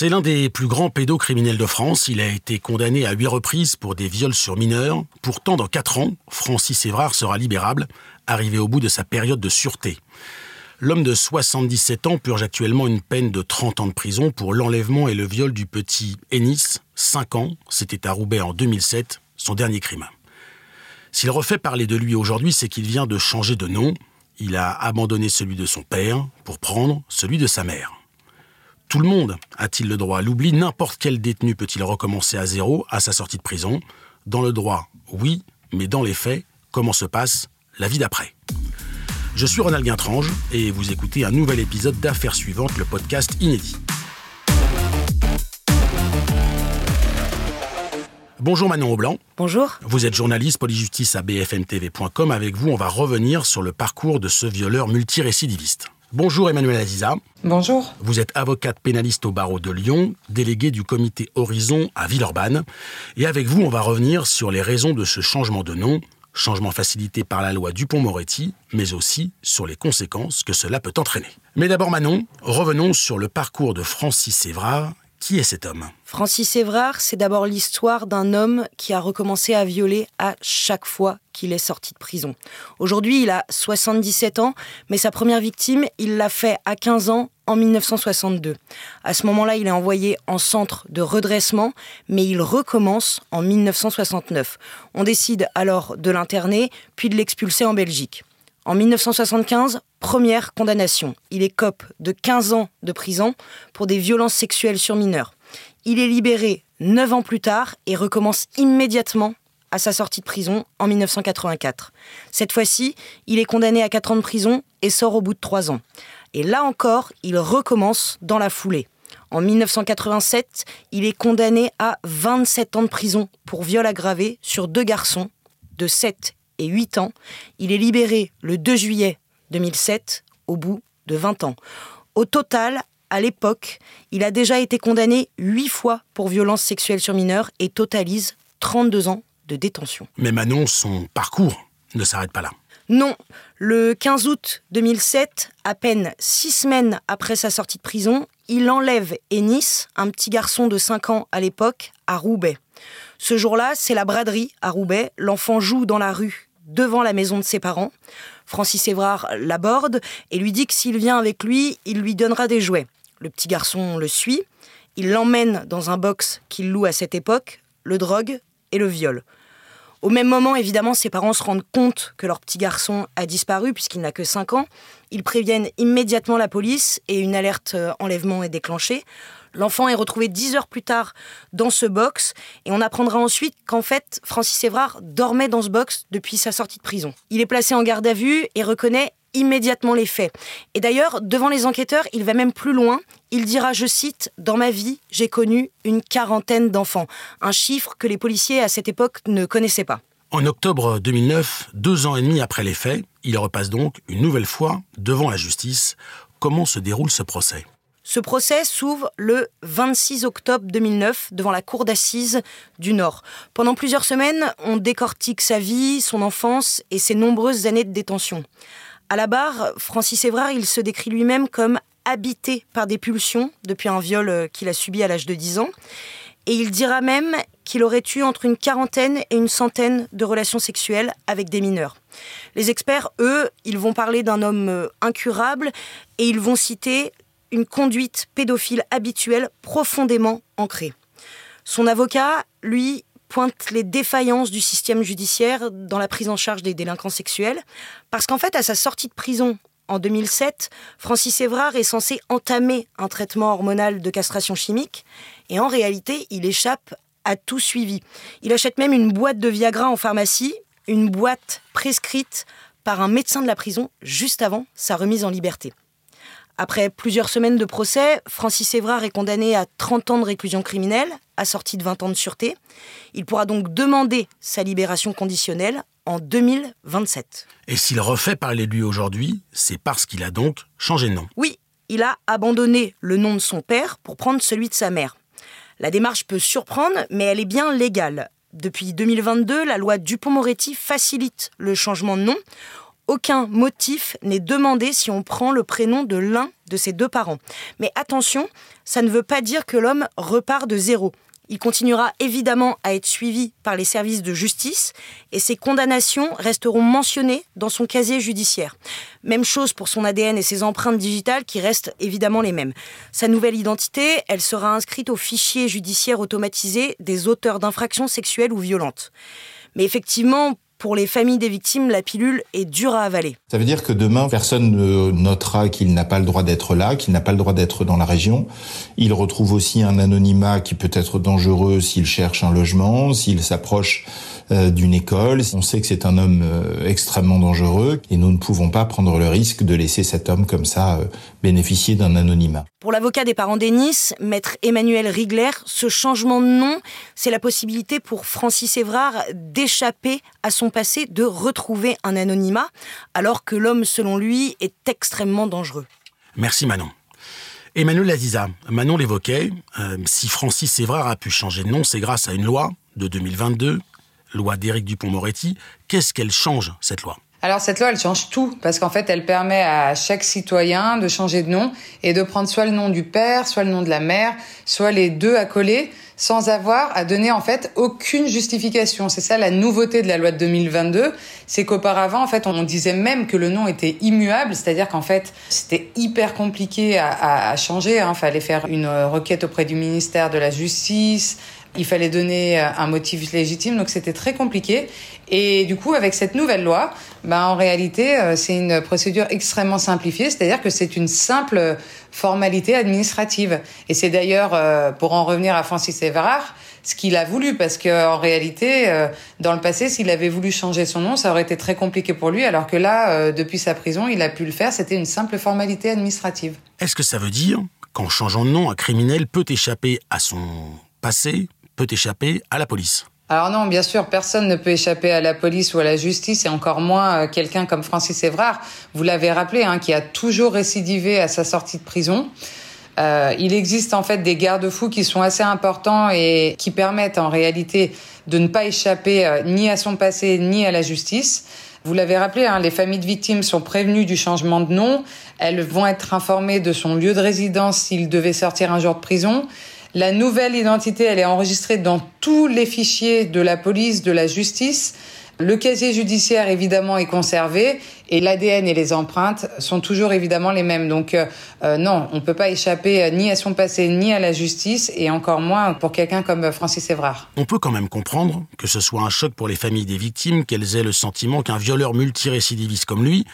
C'est l'un des plus grands pédocriminels de France. Il a été condamné à huit reprises pour des viols sur mineurs. Pourtant, dans quatre ans, Francis Évrard sera libérable, arrivé au bout de sa période de sûreté. L'homme de 77 ans purge actuellement une peine de 30 ans de prison pour l'enlèvement et le viol du petit Ennis, 5 ans, c'était à Roubaix en 2007, son dernier crime. S'il refait parler de lui aujourd'hui, c'est qu'il vient de changer de nom. Il a abandonné celui de son père pour prendre celui de sa mère. Tout le monde a-t-il le droit à l'oubli N'importe quel détenu peut-il recommencer à zéro à sa sortie de prison Dans le droit, oui, mais dans les faits, comment se passe la vie d'après je suis Ronald Guintrange et vous écoutez un nouvel épisode d'Affaires suivantes, le podcast inédit. Bonjour Manon Aublanc. Bonjour. Vous êtes journaliste polyjustice à bfmtv.com. Avec vous, on va revenir sur le parcours de ce violeur multirécidiviste. Bonjour Emmanuel Aziza. Bonjour. Vous êtes avocate pénaliste au barreau de Lyon, délégué du comité Horizon à Villeurbanne. Et avec vous, on va revenir sur les raisons de ce changement de nom changement facilité par la loi Dupont-Moretti, mais aussi sur les conséquences que cela peut entraîner. Mais d'abord Manon, revenons sur le parcours de Francis Évrard. Qui est cet homme? Francis Évrard, c'est d'abord l'histoire d'un homme qui a recommencé à violer à chaque fois qu'il est sorti de prison. Aujourd'hui, il a 77 ans, mais sa première victime, il l'a fait à 15 ans en 1962. À ce moment-là, il est envoyé en centre de redressement, mais il recommence en 1969. On décide alors de l'interner, puis de l'expulser en Belgique. En 1975, première condamnation. Il écope de 15 ans de prison pour des violences sexuelles sur mineurs. Il est libéré 9 ans plus tard et recommence immédiatement à sa sortie de prison en 1984. Cette fois-ci, il est condamné à 4 ans de prison et sort au bout de 3 ans. Et là encore, il recommence dans la foulée. En 1987, il est condamné à 27 ans de prison pour viol aggravé sur deux garçons de 7 et 8 ans. Il est libéré le 2 juillet 2007 au bout de 20 ans. Au total, à l'époque, il a déjà été condamné 8 fois pour violence sexuelle sur mineurs et totalise 32 ans de détention. Mais Manon, son parcours ne s'arrête pas là. Non, le 15 août 2007, à peine six semaines après sa sortie de prison, il enlève Ennis, un petit garçon de 5 ans à l'époque, à Roubaix. Ce jour-là, c'est la braderie à Roubaix. L'enfant joue dans la rue devant la maison de ses parents. Francis Évrard l'aborde et lui dit que s'il vient avec lui, il lui donnera des jouets. Le petit garçon le suit. Il l'emmène dans un box qu'il loue à cette époque, le drogue et le viol. Au même moment, évidemment, ses parents se rendent compte que leur petit garçon a disparu puisqu'il n'a que 5 ans. Ils préviennent immédiatement la police et une alerte euh, enlèvement est déclenchée. L'enfant est retrouvé 10 heures plus tard dans ce box et on apprendra ensuite qu'en fait, Francis Évrard dormait dans ce box depuis sa sortie de prison. Il est placé en garde à vue et reconnaît immédiatement les faits. Et d'ailleurs, devant les enquêteurs, il va même plus loin. Il dira, je cite, Dans ma vie, j'ai connu une quarantaine d'enfants. Un chiffre que les policiers à cette époque ne connaissaient pas. En octobre 2009, deux ans et demi après les faits, il repasse donc une nouvelle fois devant la justice. Comment se déroule ce procès? Ce procès s'ouvre le 26 octobre 2009 devant la cour d'assises du Nord. Pendant plusieurs semaines, on décortique sa vie, son enfance et ses nombreuses années de détention. À la barre, Francis Évrard, il se décrit lui-même comme habité par des pulsions depuis un viol euh, qu'il a subi à l'âge de 10 ans. Et il dira même qu'il aurait eu entre une quarantaine et une centaine de relations sexuelles avec des mineurs. Les experts, eux, ils vont parler d'un homme euh, incurable et ils vont citer une conduite pédophile habituelle profondément ancrée. Son avocat, lui, pointe les défaillances du système judiciaire dans la prise en charge des délinquants sexuels, parce qu'en fait, à sa sortie de prison en 2007, Francis Évrard est censé entamer un traitement hormonal de castration chimique, et en réalité, il échappe à tout suivi. Il achète même une boîte de Viagra en pharmacie, une boîte prescrite par un médecin de la prison juste avant sa remise en liberté. Après plusieurs semaines de procès, Francis Évrard est condamné à 30 ans de réclusion criminelle, assorti de 20 ans de sûreté. Il pourra donc demander sa libération conditionnelle en 2027. Et s'il refait parler de lui aujourd'hui, c'est parce qu'il a donc changé de nom. Oui, il a abandonné le nom de son père pour prendre celui de sa mère. La démarche peut surprendre, mais elle est bien légale. Depuis 2022, la loi Dupont-Moretti facilite le changement de nom. Aucun motif n'est demandé si on prend le prénom de l'un de ses deux parents. Mais attention, ça ne veut pas dire que l'homme repart de zéro. Il continuera évidemment à être suivi par les services de justice et ses condamnations resteront mentionnées dans son casier judiciaire. Même chose pour son ADN et ses empreintes digitales qui restent évidemment les mêmes. Sa nouvelle identité, elle sera inscrite au fichier judiciaire automatisé des auteurs d'infractions sexuelles ou violentes. Mais effectivement, pour les familles des victimes, la pilule est dure à avaler. Ça veut dire que demain, personne ne notera qu'il n'a pas le droit d'être là, qu'il n'a pas le droit d'être dans la région. Il retrouve aussi un anonymat qui peut être dangereux s'il cherche un logement, s'il s'approche d'une école. On sait que c'est un homme euh, extrêmement dangereux et nous ne pouvons pas prendre le risque de laisser cet homme comme ça euh, bénéficier d'un anonymat. Pour l'avocat des parents d'Ennis, maître Emmanuel Rigler, ce changement de nom, c'est la possibilité pour Francis Évrard d'échapper à son passé, de retrouver un anonymat, alors que l'homme, selon lui, est extrêmement dangereux. Merci Manon. Emmanuel Aziza, Manon l'évoquait, si Francis Évrard a pu changer de nom, c'est grâce à une loi de 2022 loi d'Éric Dupont-Moretti. Qu'est-ce qu'elle change, cette loi? Alors cette loi, elle change tout parce qu'en fait, elle permet à chaque citoyen de changer de nom et de prendre soit le nom du père, soit le nom de la mère, soit les deux à coller sans avoir à donner en fait aucune justification. C'est ça la nouveauté de la loi de 2022, c'est qu'auparavant en fait on disait même que le nom était immuable, c'est-à-dire qu'en fait c'était hyper compliqué à, changer. Il hein. fallait faire une requête auprès du ministère de la Justice, il fallait donner euh, un motif légitime, donc c'était très compliqué. Et du coup, avec cette nouvelle loi, ben, en réalité, euh, c'est une procédure extrêmement simplifiée, c'est-à-dire que c'est une simple formalité administrative. Et c'est d'ailleurs, euh, pour en revenir à Francis Everard, ce qu'il a voulu, parce qu'en réalité, dans le passé, s'il avait voulu changer son nom, ça aurait été très compliqué pour lui, alors que là, depuis sa prison, il a pu le faire, c'était une simple formalité administrative. Est-ce que ça veut dire qu'en changeant de nom, un criminel peut échapper à son passé, peut échapper à la police. Alors non, bien sûr, personne ne peut échapper à la police ou à la justice, et encore moins euh, quelqu'un comme Francis Évrard, vous l'avez rappelé, hein, qui a toujours récidivé à sa sortie de prison. Euh, il existe en fait des garde-fous qui sont assez importants et qui permettent en réalité de ne pas échapper euh, ni à son passé ni à la justice. Vous l'avez rappelé, hein, les familles de victimes sont prévenues du changement de nom. Elles vont être informées de son lieu de résidence s'il devait sortir un jour de prison. La nouvelle identité, elle est enregistrée dans tous les fichiers de la police, de la justice. Le casier judiciaire, évidemment, est conservé et l'ADN et les empreintes sont toujours évidemment les mêmes. Donc euh, euh, non, on ne peut pas échapper euh, ni à son passé, ni à la justice, et encore moins pour quelqu'un comme Francis Évrard. On peut quand même comprendre que ce soit un choc pour les familles des victimes, qu'elles aient le sentiment qu'un violeur multirécidiviste comme lui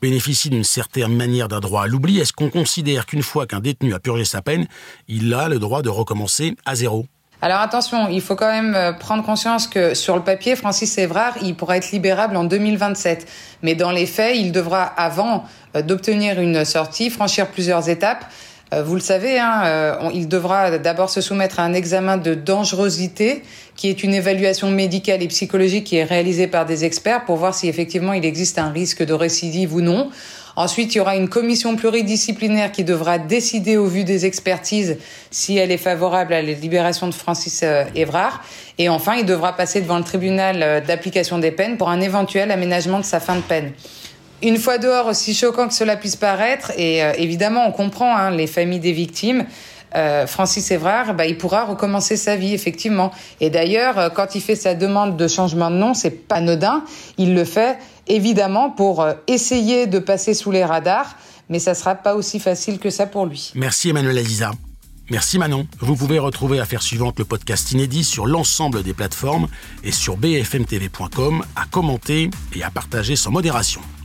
bénéficie d'une certaine manière d'un droit à l'oubli, est-ce qu'on considère qu'une fois qu'un détenu a purgé sa peine, il a le droit de recommencer à zéro? Alors attention, il faut quand même euh, prendre conscience que sur le papier, Francis Évrard, il pourra être libérable en 2027. Mais dans les faits, il devra, avant euh, d'obtenir une sortie, franchir plusieurs étapes. Euh, vous le savez, hein, euh, il devra d'abord se soumettre à un examen de dangerosité, qui est une évaluation médicale et psychologique qui est réalisée par des experts pour voir si effectivement il existe un risque de récidive ou non. Ensuite, il y aura une commission pluridisciplinaire qui devra décider au vu des expertises si elle est favorable à la libération de Francis euh, Évrard. Et enfin, il devra passer devant le tribunal d'application des peines pour un éventuel aménagement de sa fin de peine. Une fois dehors, aussi choquant que cela puisse paraître, et euh, évidemment on comprend hein, les familles des victimes, euh, Francis Évrard, bah, il pourra recommencer sa vie, effectivement. Et d'ailleurs, euh, quand il fait sa demande de changement de nom, c'est pas anodin. Il le fait évidemment pour essayer de passer sous les radars, mais ça sera pas aussi facile que ça pour lui. Merci Emmanuel Aliza. Merci Manon. Vous pouvez retrouver Affaire suivante le podcast inédit sur l'ensemble des plateformes et sur bfmtv.com à commenter et à partager sans modération.